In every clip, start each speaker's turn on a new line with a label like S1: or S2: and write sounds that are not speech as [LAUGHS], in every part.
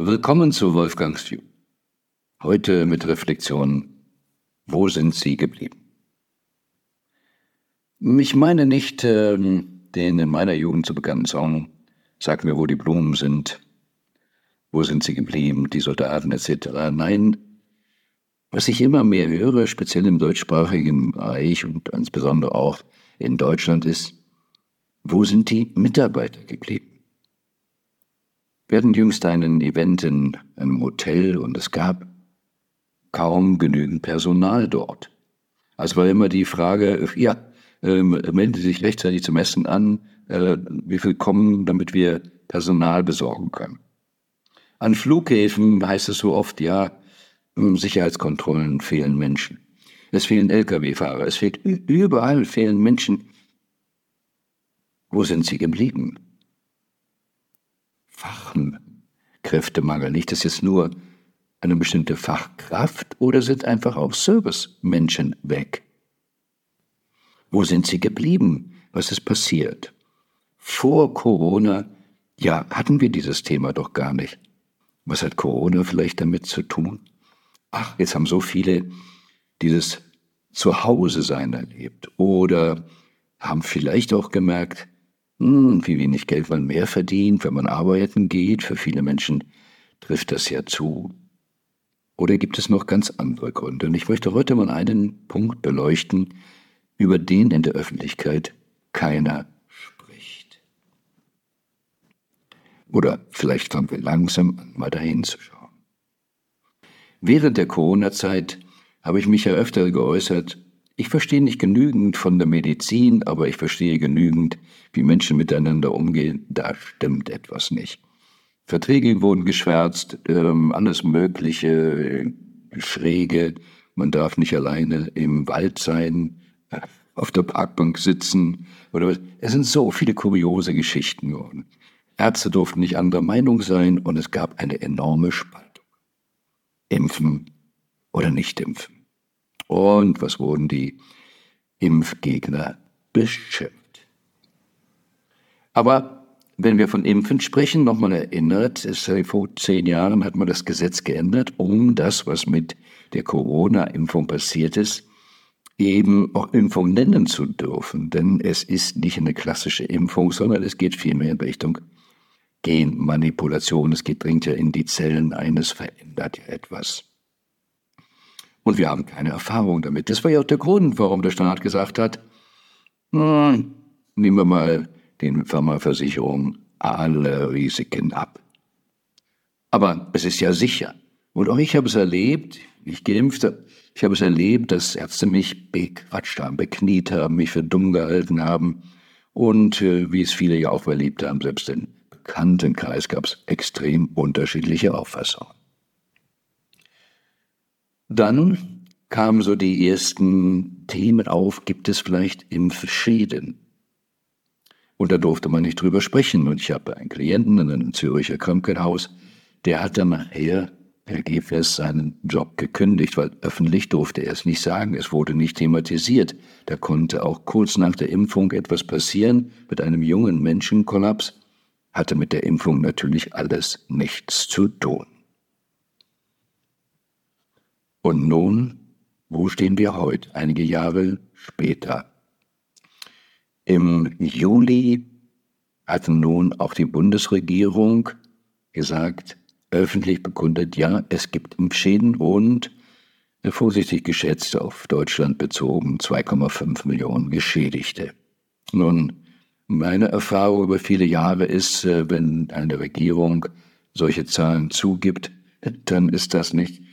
S1: Willkommen zu Wolfgangs View. Heute mit Reflexion, wo sind Sie geblieben? Ich meine nicht äh, den in meiner Jugend zu bekannten Song, Sag mir, wo die Blumen sind, wo sind sie geblieben, die Soldaten etc. Nein, was ich immer mehr höre, speziell im deutschsprachigen Bereich und insbesondere auch in Deutschland, ist, wo sind die Mitarbeiter geblieben? Wir hatten jüngst einen Event in einem Hotel und es gab kaum genügend Personal dort. Also war immer die Frage, ja, äh, melden Sie sich rechtzeitig zum Essen an, äh, wie viel kommen, damit wir Personal besorgen können. An Flughäfen heißt es so oft, ja, Sicherheitskontrollen fehlen Menschen. Es fehlen Lkw-Fahrer, es fehlt überall fehlen Menschen. Wo sind sie geblieben? Fachkräftemangel, nicht das jetzt nur eine bestimmte Fachkraft oder sind einfach auch Servicemenschen weg? Wo sind sie geblieben? Was ist passiert? Vor Corona, ja, hatten wir dieses Thema doch gar nicht. Was hat Corona vielleicht damit zu tun? Ach, jetzt haben so viele dieses Zuhause-Sein erlebt oder haben vielleicht auch gemerkt, hm, wie wenig Geld man mehr verdient, wenn man arbeiten geht. Für viele Menschen trifft das ja zu. Oder gibt es noch ganz andere Gründe? Und ich möchte heute mal einen Punkt beleuchten, über den in der Öffentlichkeit keiner Oder vielleicht fangen wir langsam an, mal dahin zu schauen. Während der Corona-Zeit habe ich mich ja öfter geäußert, ich verstehe nicht genügend von der Medizin, aber ich verstehe genügend, wie Menschen miteinander umgehen. Da stimmt etwas nicht. Verträge wurden geschwärzt, ähm, alles Mögliche, schräge. Man darf nicht alleine im Wald sein, äh, auf der Parkbank sitzen oder was. Es sind so viele kuriose Geschichten geworden. Ärzte durften nicht anderer Meinung sein und es gab eine enorme Spaltung. Impfen oder nicht impfen. Und was wurden die Impfgegner beschimpft? Aber wenn wir von Impfen sprechen, nochmal erinnert, ist, vor zehn Jahren hat man das Gesetz geändert, um das, was mit der Corona-Impfung passiert ist, eben auch Impfung nennen zu dürfen. Denn es ist nicht eine klassische Impfung, sondern es geht vielmehr in Richtung Genmanipulation. Es geht, dringt ja in die Zellen ein, es verändert ja etwas. Und wir haben keine Erfahrung damit. Das war ja auch der Grund, warum der Staat gesagt hat, hm, nehmen wir mal den Pharmaversicherungen alle Risiken ab. Aber es ist ja sicher. Und auch ich habe es erlebt, ich geimpft habe, ich habe es erlebt, dass Ärzte mich bequatscht haben, bekniet haben, mich für dumm gehalten haben. Und äh, wie es viele ja auch erlebt haben, selbst in Bekanntenkreis gab es extrem unterschiedliche Auffassungen. Dann kamen so die ersten Themen auf, gibt es vielleicht Impfschäden? Und da durfte man nicht drüber sprechen. Und ich habe einen Klienten in einem Züricher Krankenhaus, der hat dann nachher per GFS seinen Job gekündigt, weil öffentlich durfte er es nicht sagen. Es wurde nicht thematisiert. Da konnte auch kurz nach der Impfung etwas passieren mit einem jungen Menschenkollaps hatte mit der Impfung natürlich alles nichts zu tun. Und nun, wo stehen wir heute, einige Jahre später? Im Juli hat nun auch die Bundesregierung gesagt, öffentlich bekundet, ja, es gibt Impfschäden und vorsichtig geschätzt auf Deutschland bezogen 2,5 Millionen Geschädigte. Nun, meine Erfahrung über viele Jahre ist, äh, wenn eine Regierung solche Zahlen zugibt, dann ist das nicht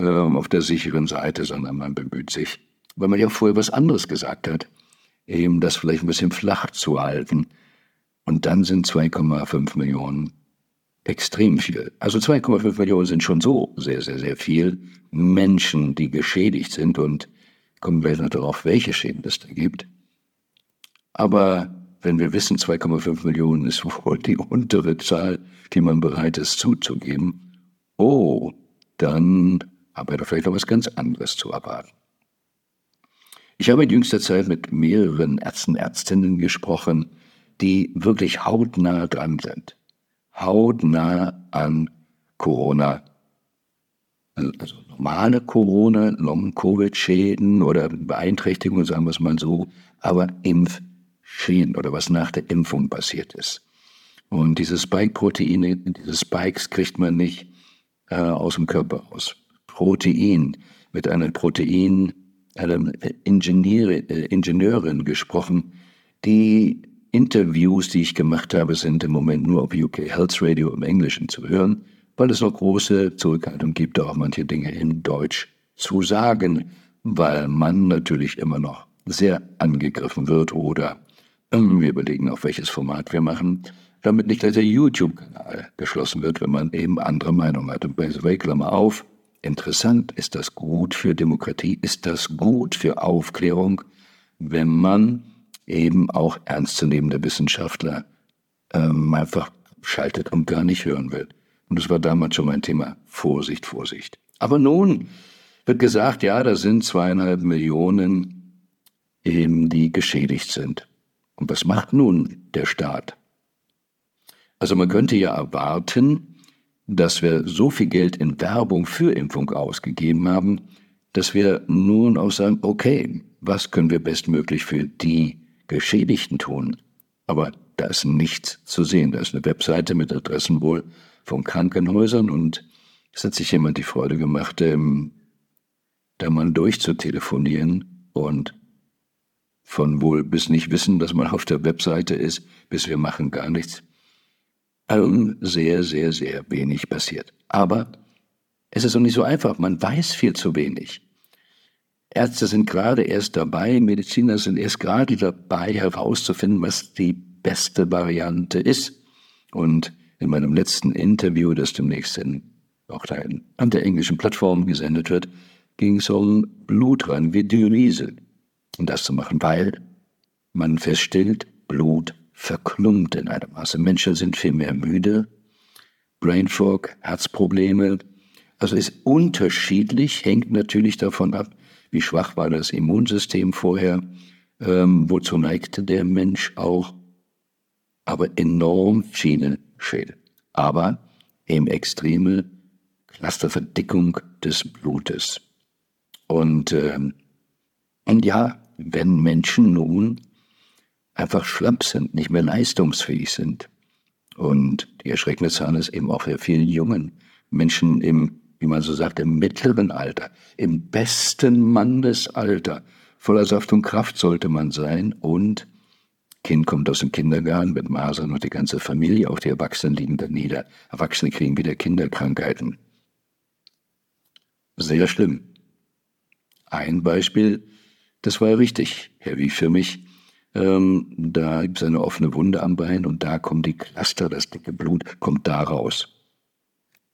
S1: ähm, auf der sicheren Seite, sondern man bemüht sich, weil man ja vorher was anderes gesagt hat, eben das vielleicht ein bisschen flach zu halten. Und dann sind 2,5 Millionen extrem viel. Also 2,5 Millionen sind schon so sehr, sehr, sehr viel Menschen, die geschädigt sind und kommen wir noch darauf, welche Schäden es da gibt. Aber wenn wir wissen, 2,5 Millionen ist [LAUGHS] wohl die untere Zahl, die man bereit ist zuzugeben, oh, dann haben wir da vielleicht noch was ganz anderes zu erwarten. Ich habe in jüngster Zeit mit mehreren Ärzten, Ärztinnen gesprochen, die wirklich hautnah dran sind. Hautnah an Corona, also normale Corona, Long-Covid-Schäden oder Beeinträchtigungen, sagen wir es mal so, aber Impfschäden oder was nach der Impfung passiert ist. Und diese Spike-Proteine, diese Spikes kriegt man nicht äh, aus dem Körper aus. Protein, mit einer Protein, einer Ingenieur, äh, Ingenieurin gesprochen, die Interviews, die ich gemacht habe, sind im Moment nur auf UK Health Radio im Englischen zu hören, weil es noch große Zurückhaltung gibt, auch manche Dinge in Deutsch zu sagen, weil man natürlich immer noch sehr angegriffen wird oder wir überlegen, auf welches Format wir machen, damit nicht der YouTube-Kanal geschlossen wird, wenn man eben andere Meinungen hat. Und by the Klammer auf, interessant, ist das gut für Demokratie, ist das gut für Aufklärung, wenn man eben auch ernstzunehmende Wissenschaftler ähm, einfach schaltet und gar nicht hören will. Und das war damals schon mein Thema. Vorsicht, Vorsicht. Aber nun wird gesagt, ja, da sind zweieinhalb Millionen eben, die geschädigt sind. Und was macht nun der Staat? Also man könnte ja erwarten, dass wir so viel Geld in Werbung für Impfung ausgegeben haben, dass wir nun auch sagen, okay, was können wir bestmöglich für die Geschädigten tun? Aber da ist nichts zu sehen. Da ist eine Webseite mit Adressen wohl von Krankenhäusern und es hat sich jemand die Freude gemacht, ähm, da mal durchzutelefonieren und von wohl bis nicht wissen, dass man auf der Webseite ist, bis wir machen gar nichts sehr, sehr, sehr wenig passiert. Aber es ist auch nicht so einfach. Man weiß viel zu wenig. Ärzte sind gerade erst dabei, Mediziner sind erst gerade dabei, herauszufinden, was die beste Variante ist. Und in meinem letzten Interview, das demnächst in, auch da in, an der englischen Plattform gesendet wird, ging es um Blutrang wie Diulyse. Und das zu machen, weil man feststellt, Blut verklumpt in einem Maße. Menschen sind viel mehr müde, Brain Fog, Herzprobleme. Also ist unterschiedlich, hängt natürlich davon ab, wie schwach war das Immunsystem vorher, ähm, wozu neigte der Mensch auch, aber enorm viele Schäden. Aber eben extreme Clusterverdickung des Blutes. Und, ähm, und ja, wenn Menschen nun einfach schlapp sind, nicht mehr leistungsfähig sind. Und die erschreckende Zahl ist eben auch für vielen jungen Menschen im, wie man so sagt, im mittleren Alter, im besten Mannesalter. Voller Saft und Kraft sollte man sein und Kind kommt aus dem Kindergarten mit Masern und die ganze Familie, auch die Erwachsenen liegen da nieder. Erwachsene kriegen wieder Kinderkrankheiten. Sehr schlimm. Ein Beispiel, das war richtig heavy für mich. Ähm, da gibt es eine offene Wunde am Bein und da kommen die Cluster, das dicke Blut kommt da raus.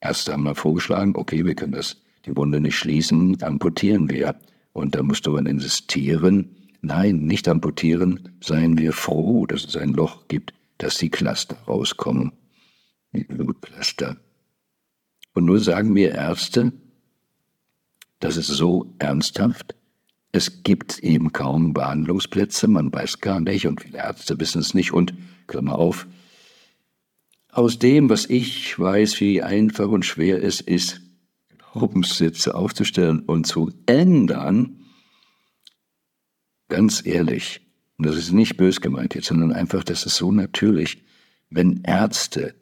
S1: Erst haben wir vorgeschlagen, okay, wir können das, die Wunde nicht schließen, amputieren wir. Und da musste man insistieren, nein, nicht amputieren, seien wir froh, dass es ein Loch gibt, dass die Cluster rauskommen. Die Blutcluster. Und nur sagen mir Ärzte, das ist so ernsthaft, es gibt eben kaum Behandlungsplätze, man weiß gar nicht und viele Ärzte wissen es nicht und, Klammer auf, aus dem, was ich weiß, wie einfach und schwer es ist, Glaubenssitze aufzustellen und zu ändern, ganz ehrlich, und das ist nicht bös gemeint jetzt, sondern einfach, das ist so natürlich, wenn Ärzte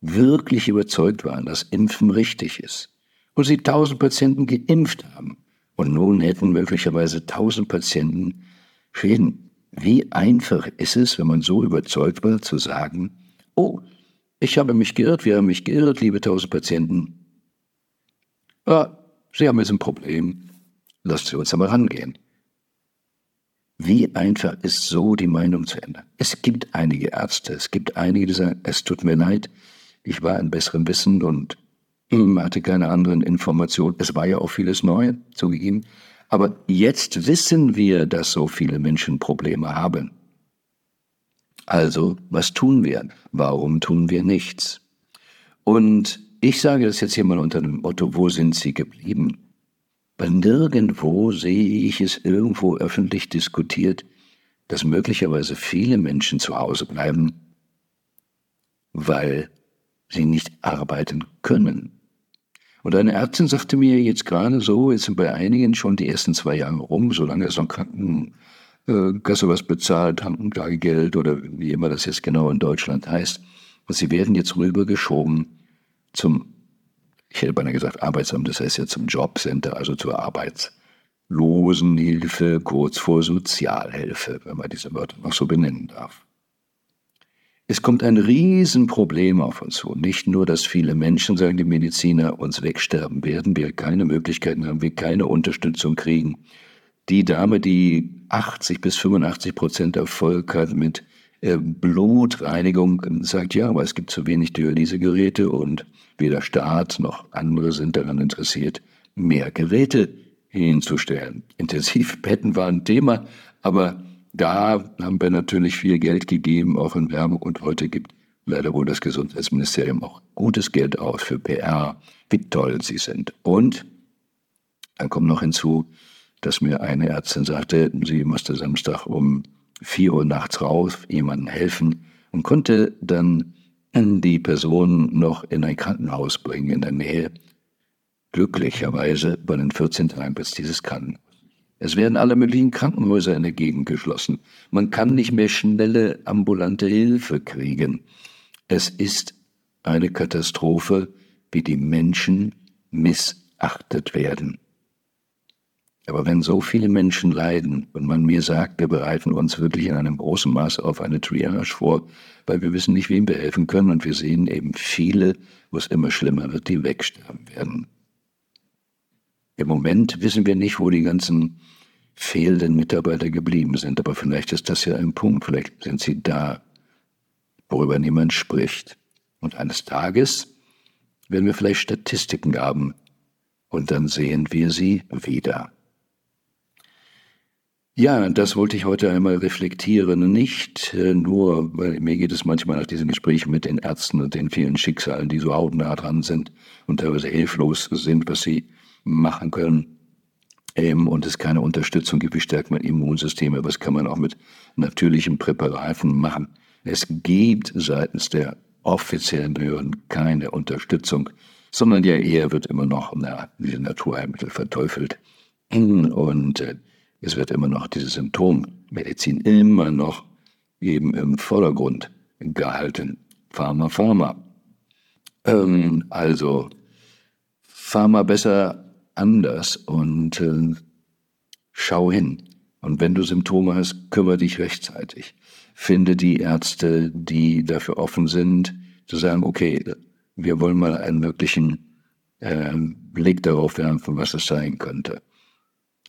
S1: wirklich überzeugt waren, dass Impfen richtig ist und sie tausend Patienten geimpft haben, und nun hätten möglicherweise tausend Patienten Schäden. Wie einfach ist es, wenn man so überzeugt war, zu sagen, oh, ich habe mich geirrt, wir haben mich geirrt, liebe tausend Patienten. Ja, Sie haben jetzt ein Problem, lasst Sie uns einmal rangehen. Wie einfach ist so die Meinung zu ändern? Es gibt einige Ärzte, es gibt einige, die sagen, es tut mir leid, ich war in besserem Wissen und man hatte keine anderen Informationen. Es war ja auch vieles neu zugegeben. Aber jetzt wissen wir, dass so viele Menschen Probleme haben. Also, was tun wir? Warum tun wir nichts? Und ich sage das jetzt hier mal unter dem Motto, wo sind sie geblieben? Weil nirgendwo sehe ich es irgendwo öffentlich diskutiert, dass möglicherweise viele Menschen zu Hause bleiben, weil sie nicht arbeiten können Und eine Ärztin sagte mir jetzt gerade so, jetzt sind bei einigen schon die ersten zwei Jahre rum, solange es noch Krankenkasse was bezahlt, Krankengeld oder wie immer das jetzt genau in Deutschland heißt. Und sie werden jetzt rübergeschoben zum, ich hätte beinahe gesagt Arbeitsamt, das heißt ja zum Jobcenter, also zur Arbeitslosenhilfe, kurz vor Sozialhilfe, wenn man diese Wörter noch so benennen darf. Es kommt ein Riesenproblem auf uns zu. Nicht nur, dass viele Menschen, sagen die Mediziner, uns wegsterben werden, wir keine Möglichkeiten haben, wir keine Unterstützung kriegen. Die Dame, die 80 bis 85 Prozent Erfolg hat mit äh, Blutreinigung, sagt ja, aber es gibt zu wenig Dialysegeräte und weder Staat noch andere sind daran interessiert, mehr Geräte hinzustellen. Intensivbetten war ein Thema, aber da haben wir natürlich viel Geld gegeben, auch in Werbung. Und heute gibt leider wohl das Gesundheitsministerium auch gutes Geld aus für PR, wie toll sie sind. Und dann kommt noch hinzu, dass mir eine Ärztin sagte, sie musste Samstag um vier Uhr nachts raus, jemandem helfen und konnte dann die Person noch in ein Krankenhaus bringen in der Nähe. Glücklicherweise bei den 14 Tagen bis dieses Krankenhaus es werden alle möglichen Krankenhäuser in der Gegend geschlossen. Man kann nicht mehr schnelle ambulante Hilfe kriegen. Es ist eine Katastrophe, wie die Menschen missachtet werden. Aber wenn so viele Menschen leiden und man mir sagt, wir bereiten uns wirklich in einem großen Maß auf eine Triage vor, weil wir wissen nicht, wem wir helfen können und wir sehen eben viele, wo es immer schlimmer wird, die wegsterben werden. Im Moment wissen wir nicht, wo die ganzen fehlenden Mitarbeiter geblieben sind, aber vielleicht ist das ja ein Punkt, vielleicht sind sie da, worüber niemand spricht. Und eines Tages werden wir vielleicht Statistiken haben und dann sehen wir sie wieder. Ja, das wollte ich heute einmal reflektieren. Nicht äh, nur, weil mir geht es manchmal nach diesen Gesprächen mit den Ärzten und den vielen Schicksalen, die so hautnah dran sind und teilweise hilflos sind, was sie machen können. Ähm, und es keine Unterstützung gibt, wie stärkt man Immunsysteme, was kann man auch mit natürlichen Präparaten machen. Es gibt seitens der offiziellen Behörden keine Unterstützung, sondern ja eher wird immer noch na, diese Naturheilmittel verteufelt. Und äh, es wird immer noch diese Symptommedizin immer noch eben im Vordergrund gehalten. Pharma, Pharma. Ähm, also Pharma besser anders und äh, schau hin. Und wenn du Symptome hast, kümmere dich rechtzeitig. Finde die Ärzte, die dafür offen sind, zu sagen, okay, wir wollen mal einen möglichen äh, Blick darauf werfen, was es sein könnte.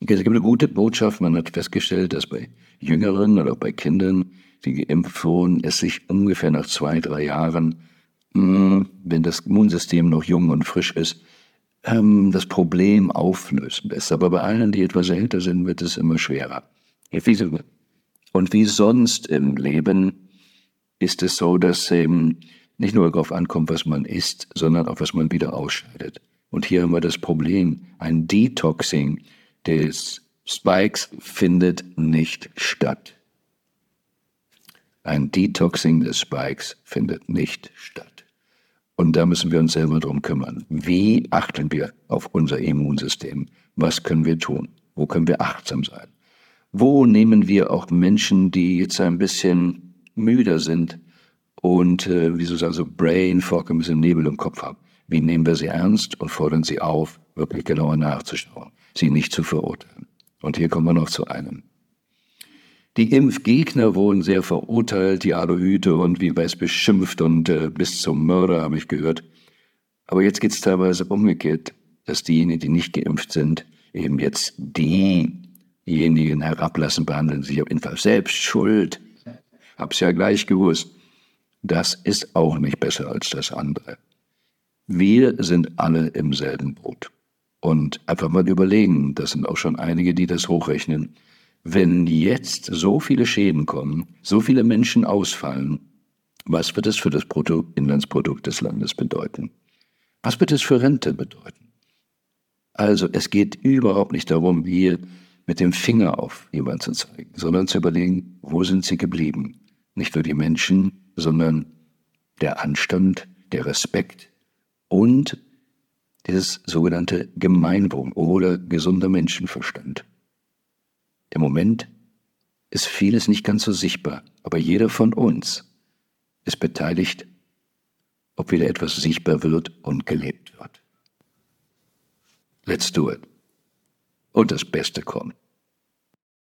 S1: Es gibt eine gute Botschaft, man hat festgestellt, dass bei Jüngeren oder bei Kindern, die geimpft wurden, es sich ungefähr nach zwei, drei Jahren, mh, hm, wenn das Immunsystem noch jung und frisch ist, ähm, das Problem auflösen lässt. Aber bei allen, die etwas älter sind, wird es immer schwerer. Und wie sonst im Leben ist es so, dass eben nicht nur darauf ankommt, was man isst, sondern auch, was man wieder ausscheidet. Und hier haben wir das Problem, ein Detoxing des Spikes findet nicht statt. Ein Detoxing des Spikes findet nicht statt. Und da müssen wir uns selber drum kümmern. Wie achten wir auf unser Immunsystem? Was können wir tun? Wo können wir achtsam sein? Wo nehmen wir auch Menschen, die jetzt ein bisschen müder sind und, äh, wie sozusagen so Brain Fog, ein bisschen Nebel im Kopf haben? Wie nehmen wir sie ernst und fordern sie auf, wirklich genauer nachzuschauen, sie nicht zu verurteilen? Und hier kommen wir noch zu einem. Die Impfgegner wurden sehr verurteilt, die Aluhüte und wie weiß beschimpft und äh, bis zum Mörder habe ich gehört. Aber jetzt geht es teilweise umgekehrt, dass diejenigen, die nicht geimpft sind, eben jetzt diejenigen herablassen, behandeln sich auf jeden Fall selbst schuld. Hab's ja gleich gewusst. Das ist auch nicht besser als das andere. Wir sind alle im selben Boot. Und einfach mal überlegen, das sind auch schon einige, die das hochrechnen wenn jetzt so viele Schäden kommen, so viele Menschen ausfallen, was wird es für das Bruttoinlandsprodukt des Landes bedeuten? Was wird es für Rente bedeuten? Also es geht überhaupt nicht darum, hier mit dem Finger auf jemanden zu zeigen, sondern zu überlegen, wo sind sie geblieben? Nicht nur die Menschen, sondern der Anstand, der Respekt und dieses sogenannte Gemeinwohl oder gesunder Menschenverstand. Im Moment ist vieles nicht ganz so sichtbar, aber jeder von uns ist beteiligt, ob wieder etwas sichtbar wird und gelebt wird. Let's do it. Und das Beste kommt.